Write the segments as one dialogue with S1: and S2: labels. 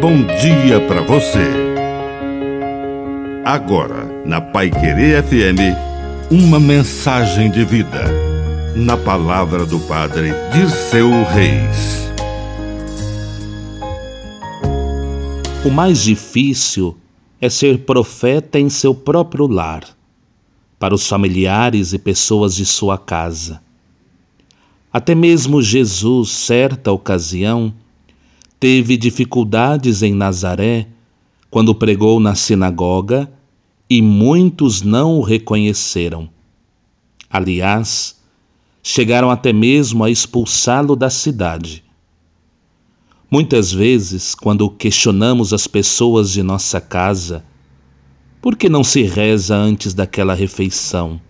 S1: bom dia para você. Agora, na Pai Querer FM, uma mensagem de vida. Na palavra do Padre Dirceu Reis.
S2: O mais difícil é ser profeta em seu próprio lar, para os familiares e pessoas de sua casa. Até mesmo Jesus, certa ocasião, teve dificuldades em Nazaré quando pregou na sinagoga e muitos não o reconheceram. Aliás, chegaram até mesmo a expulsá-lo da cidade. Muitas vezes, quando questionamos as pessoas de nossa casa, por que não se reza antes daquela refeição?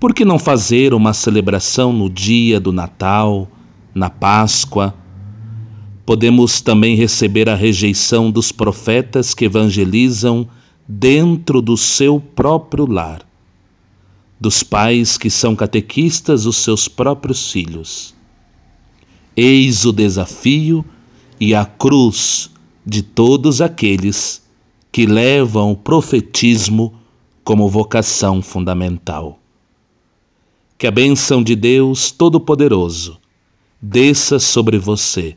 S2: Por que não fazer uma celebração no dia do Natal, na Páscoa? Podemos também receber a rejeição dos profetas que evangelizam dentro do seu próprio lar, dos pais que são catequistas dos seus próprios filhos. Eis o desafio e a cruz de todos aqueles que levam o profetismo como vocação fundamental. Que a bênção de Deus Todo-Poderoso desça sobre você